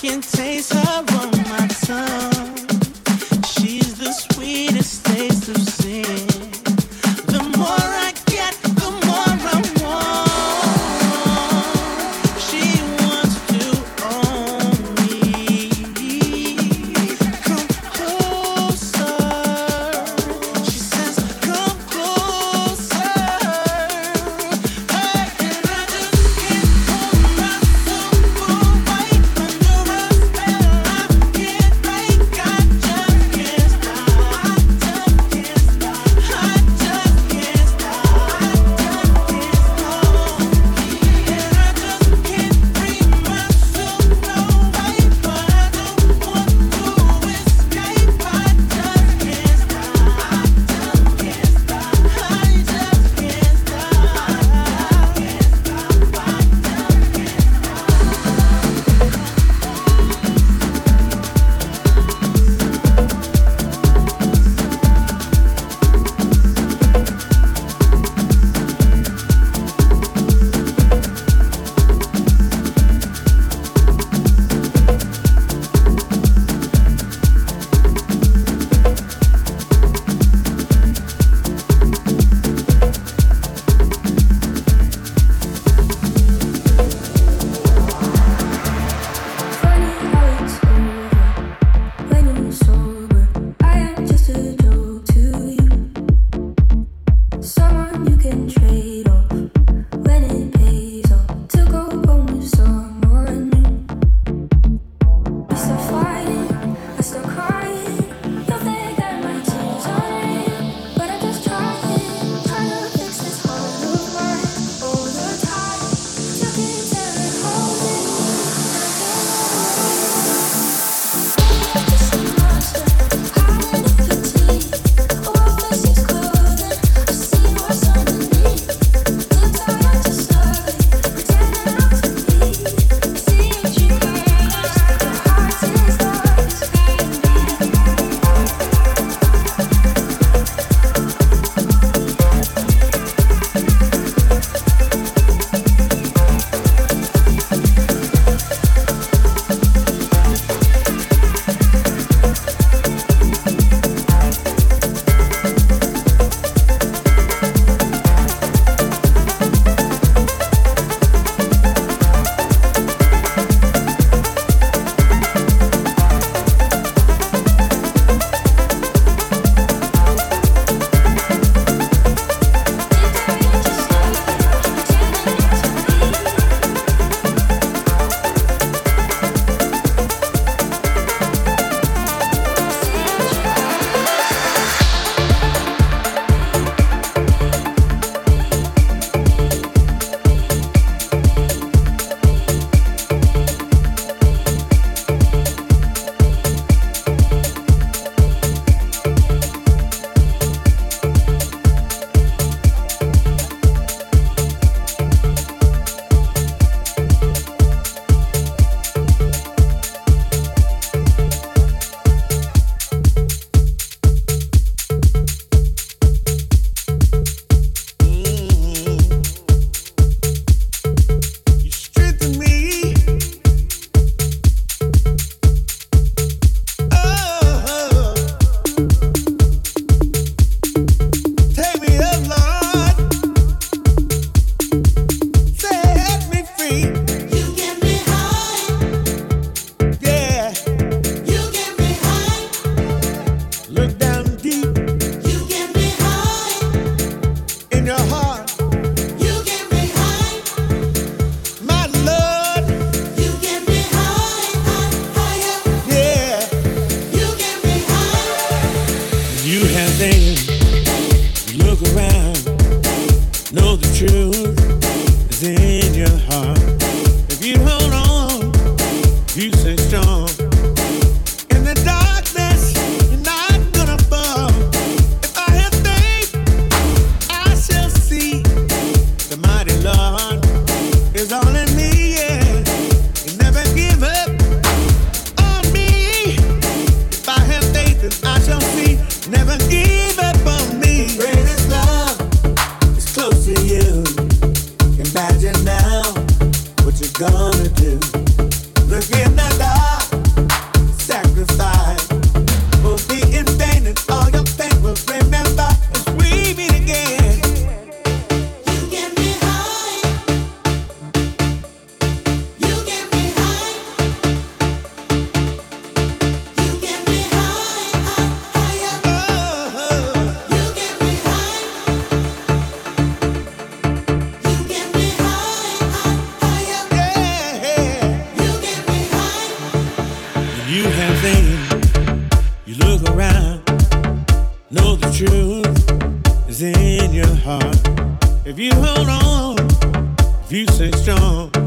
can taste her on my tongue. She's the sweetest taste of sin. Wider, smaller, inches,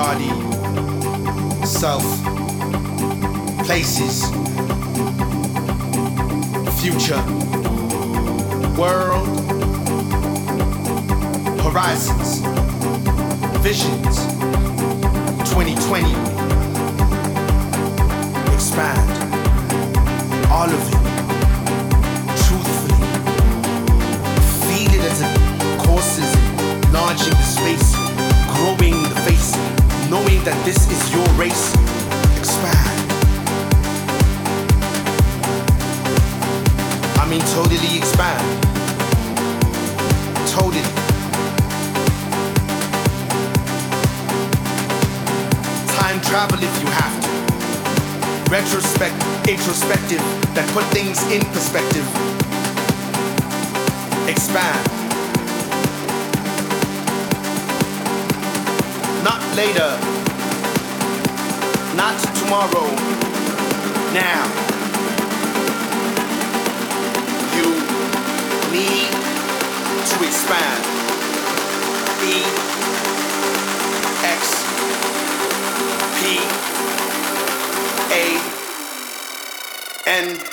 body, self, places, future, world, horizons, visions, 2020, expand, all of it. Truthfully, feed it as it courses, enlarging the space, growing the face knowing that this is your race, expand. I mean, totally expand. Totally. Time travel if you have to. Retrospect, introspective, that put things in perspective. Expand. later, not tomorrow, now. You need to expand. E X P A N.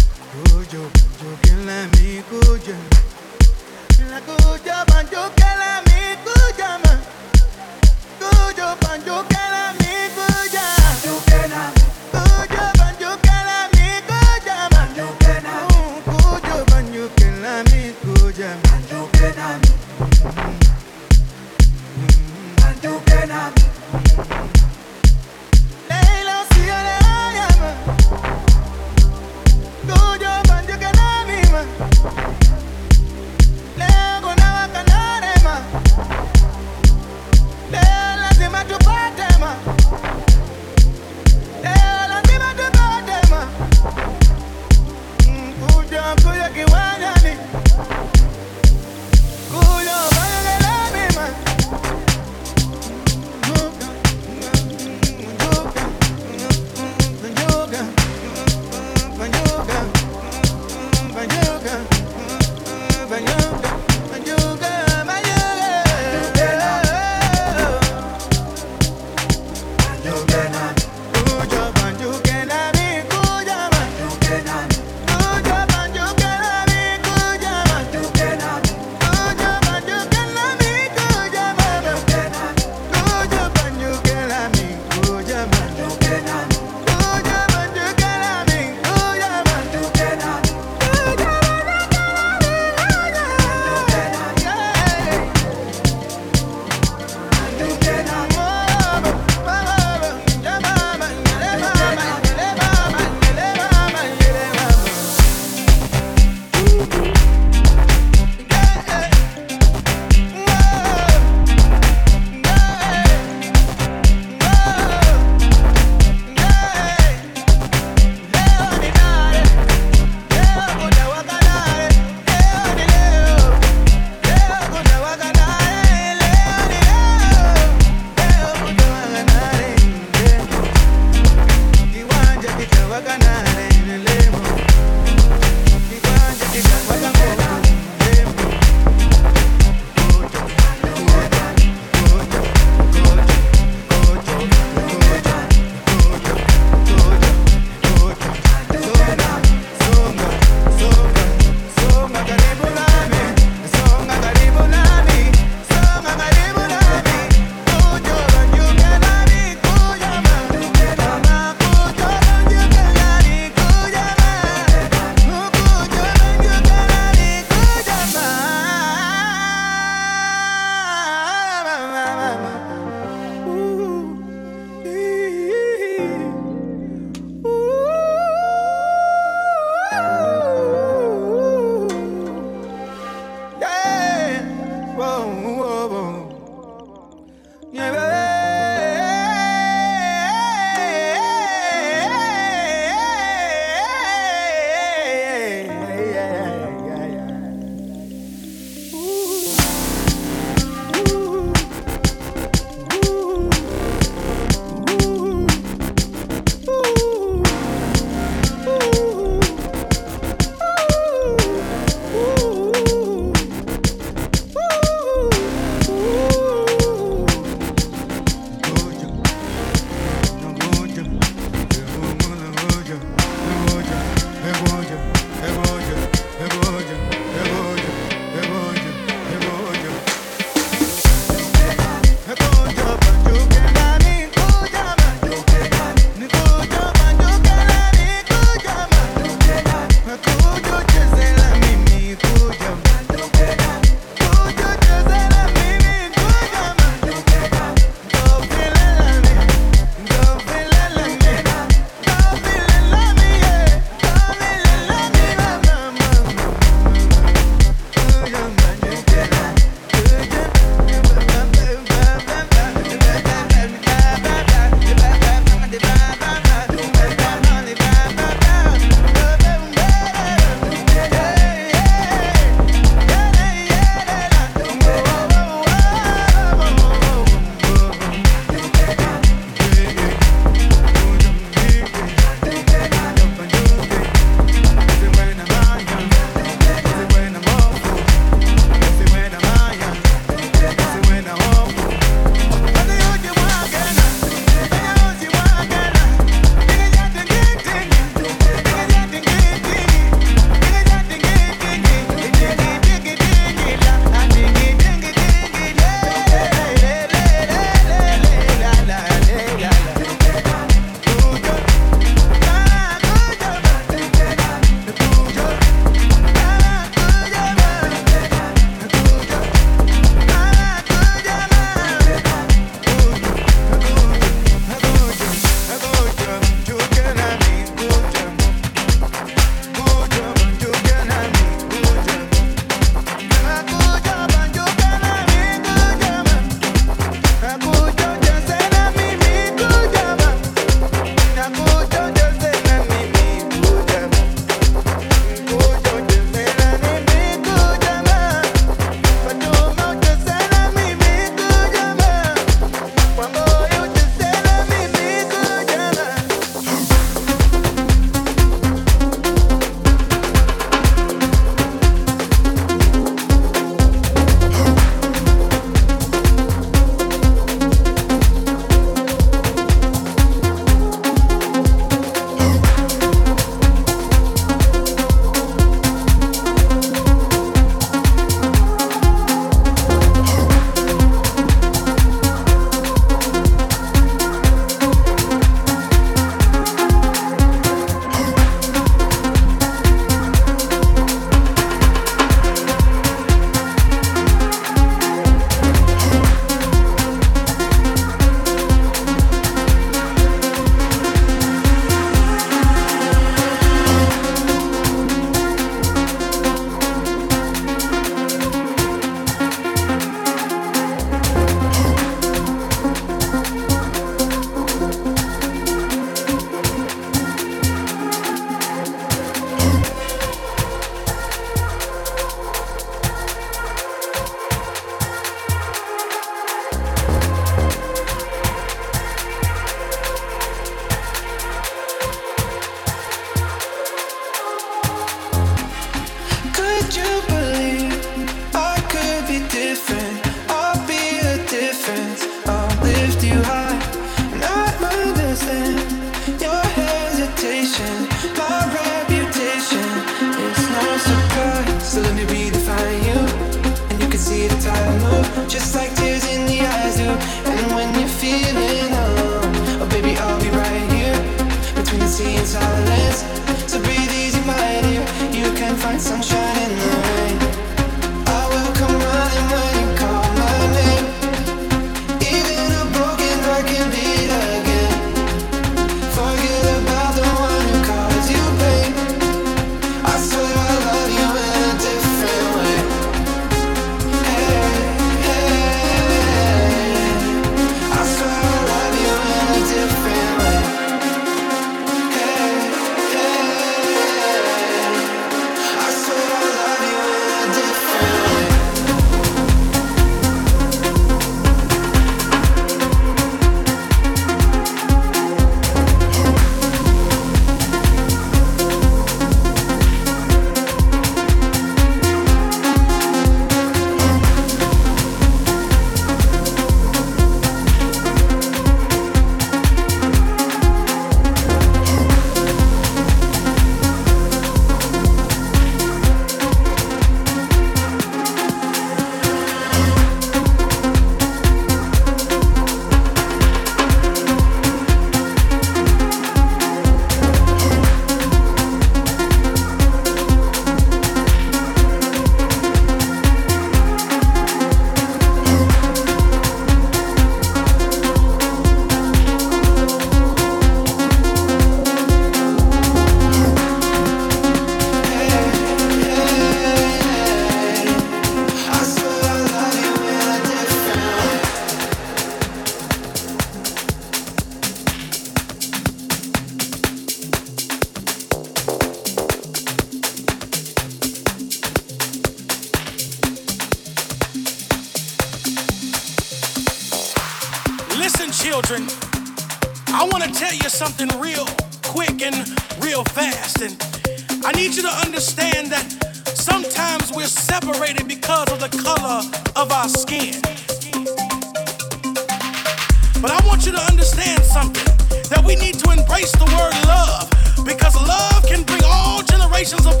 situations of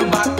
You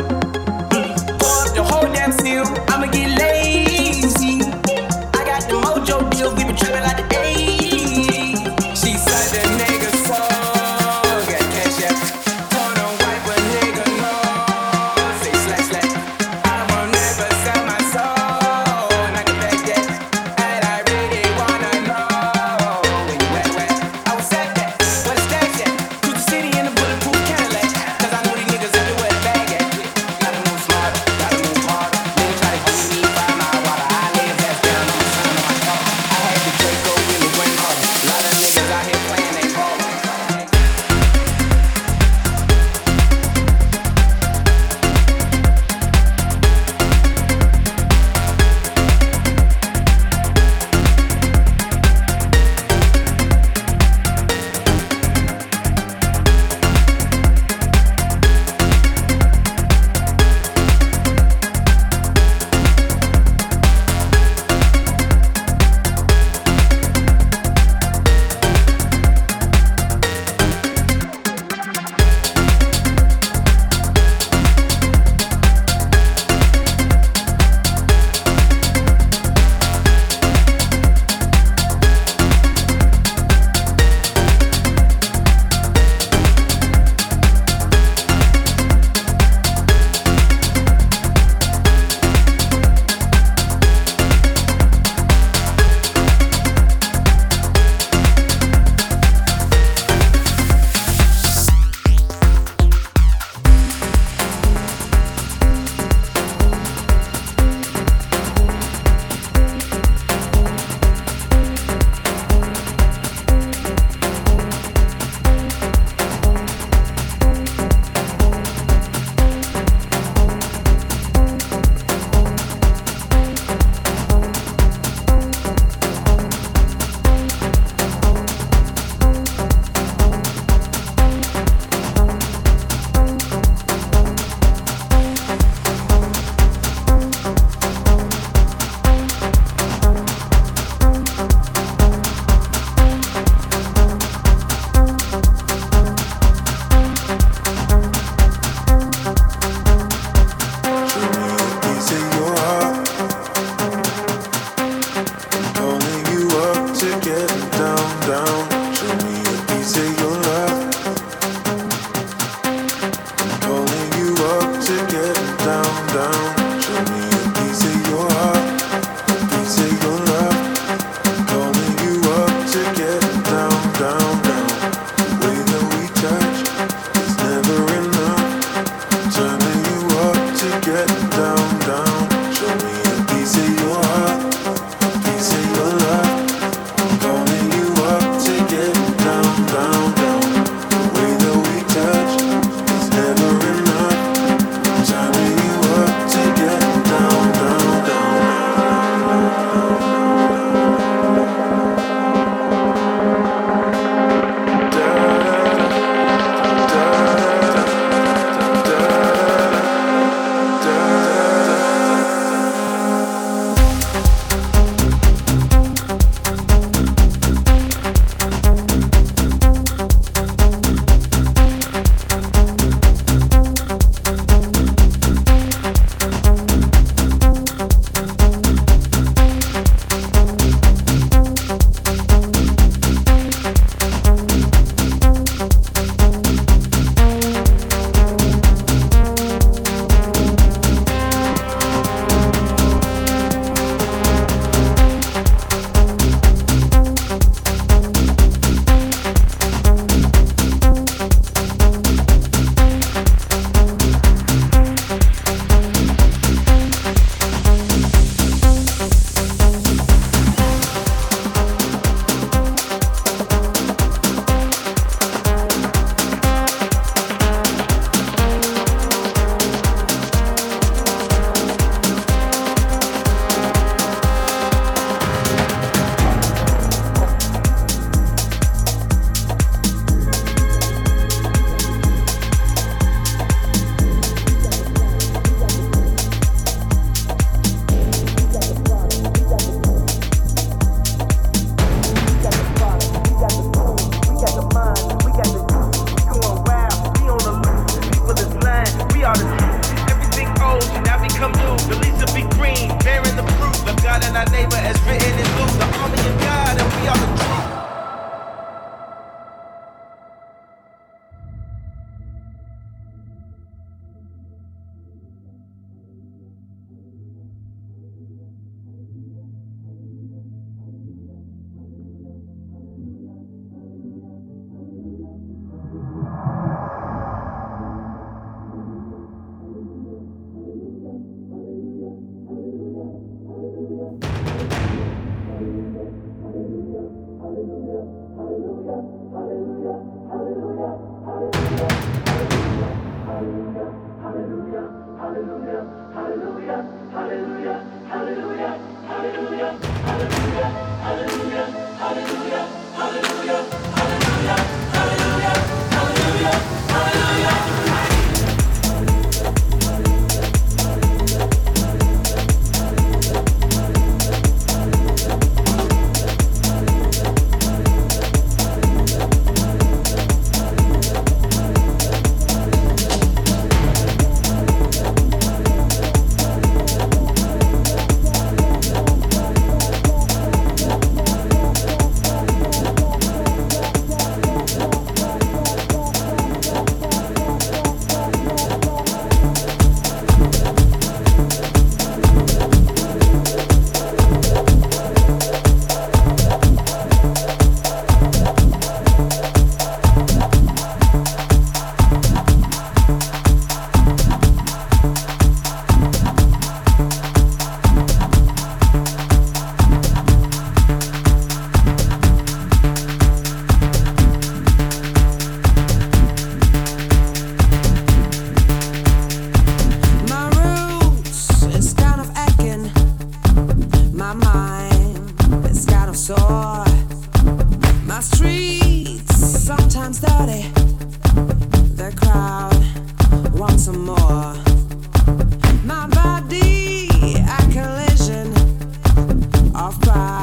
cry.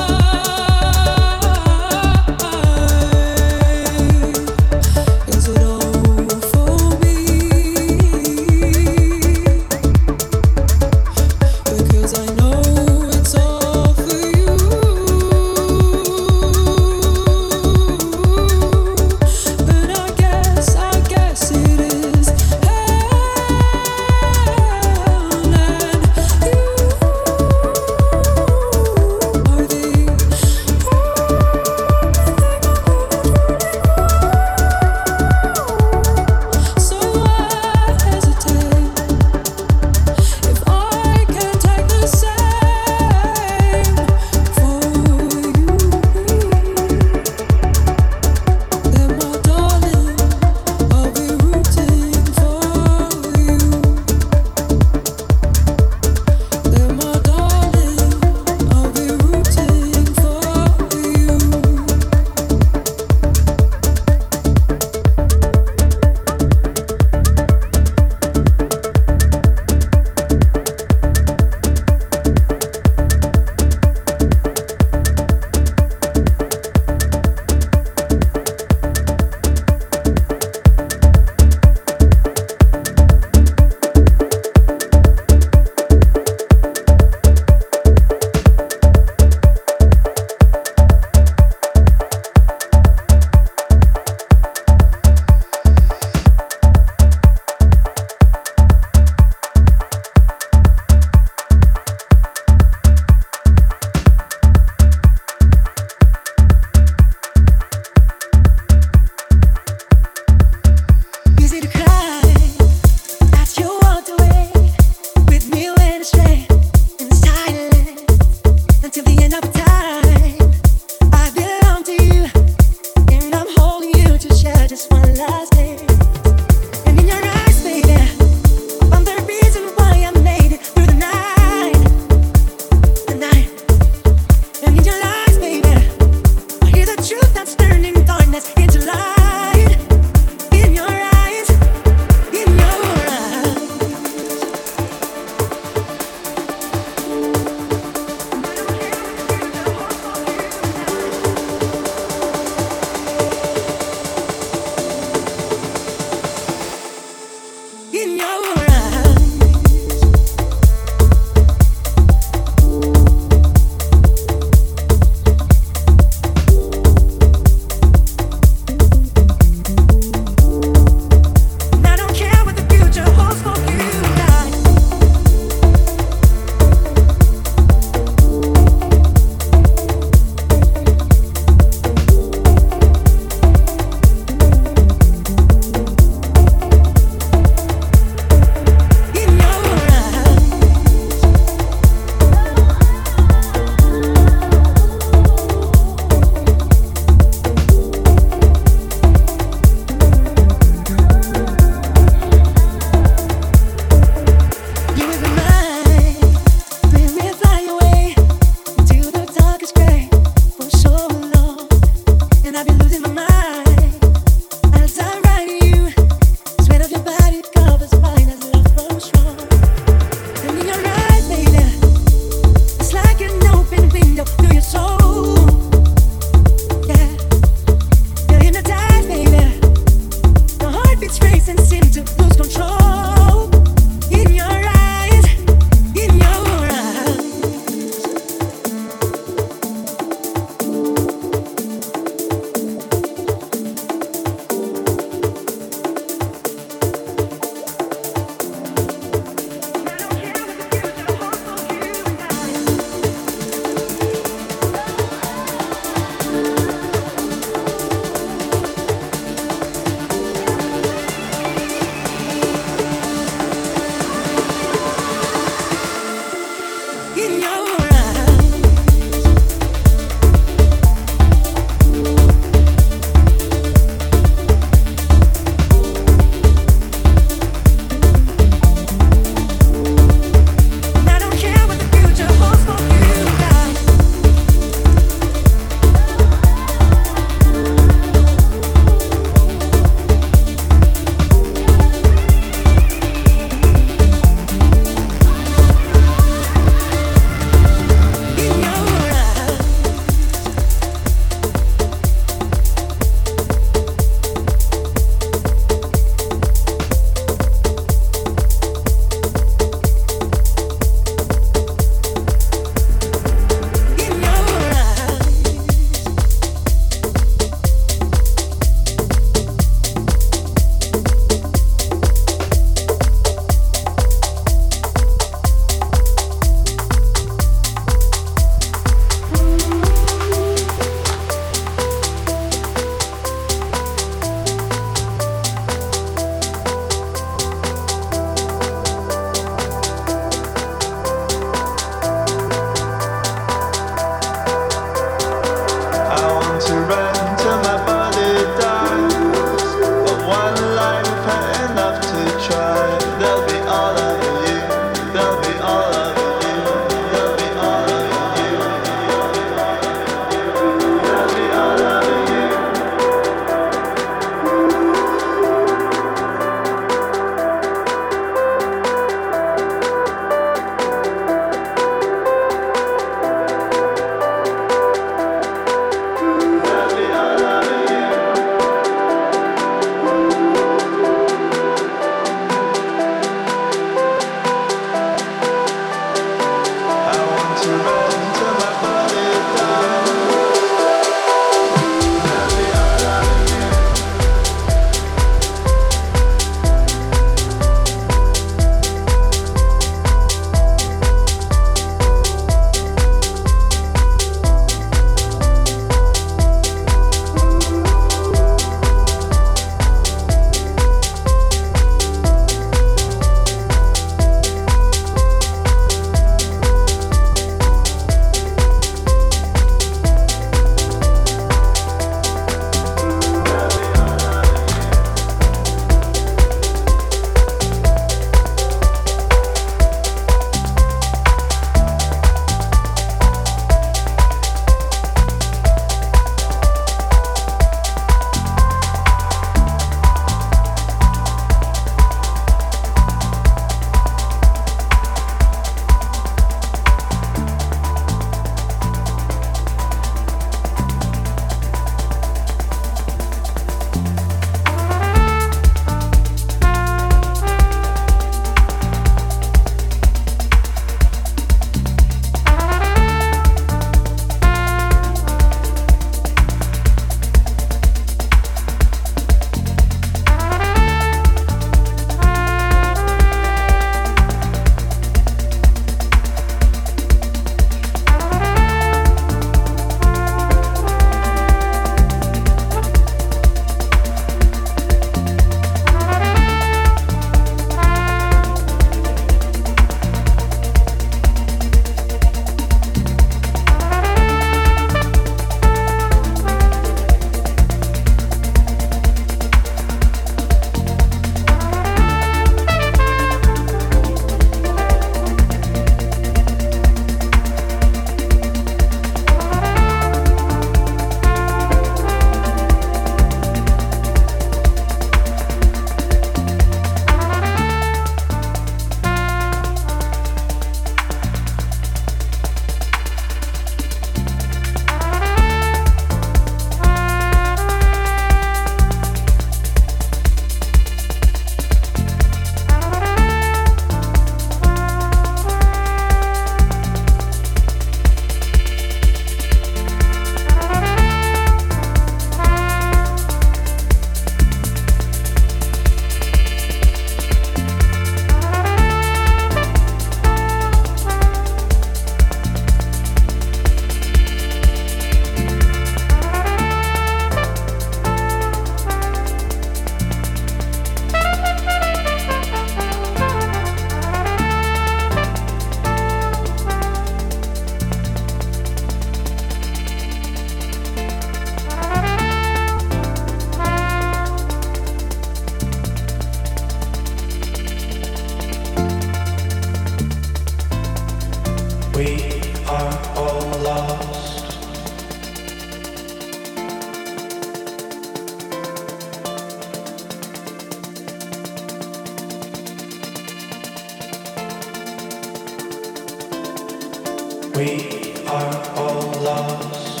We are all lost.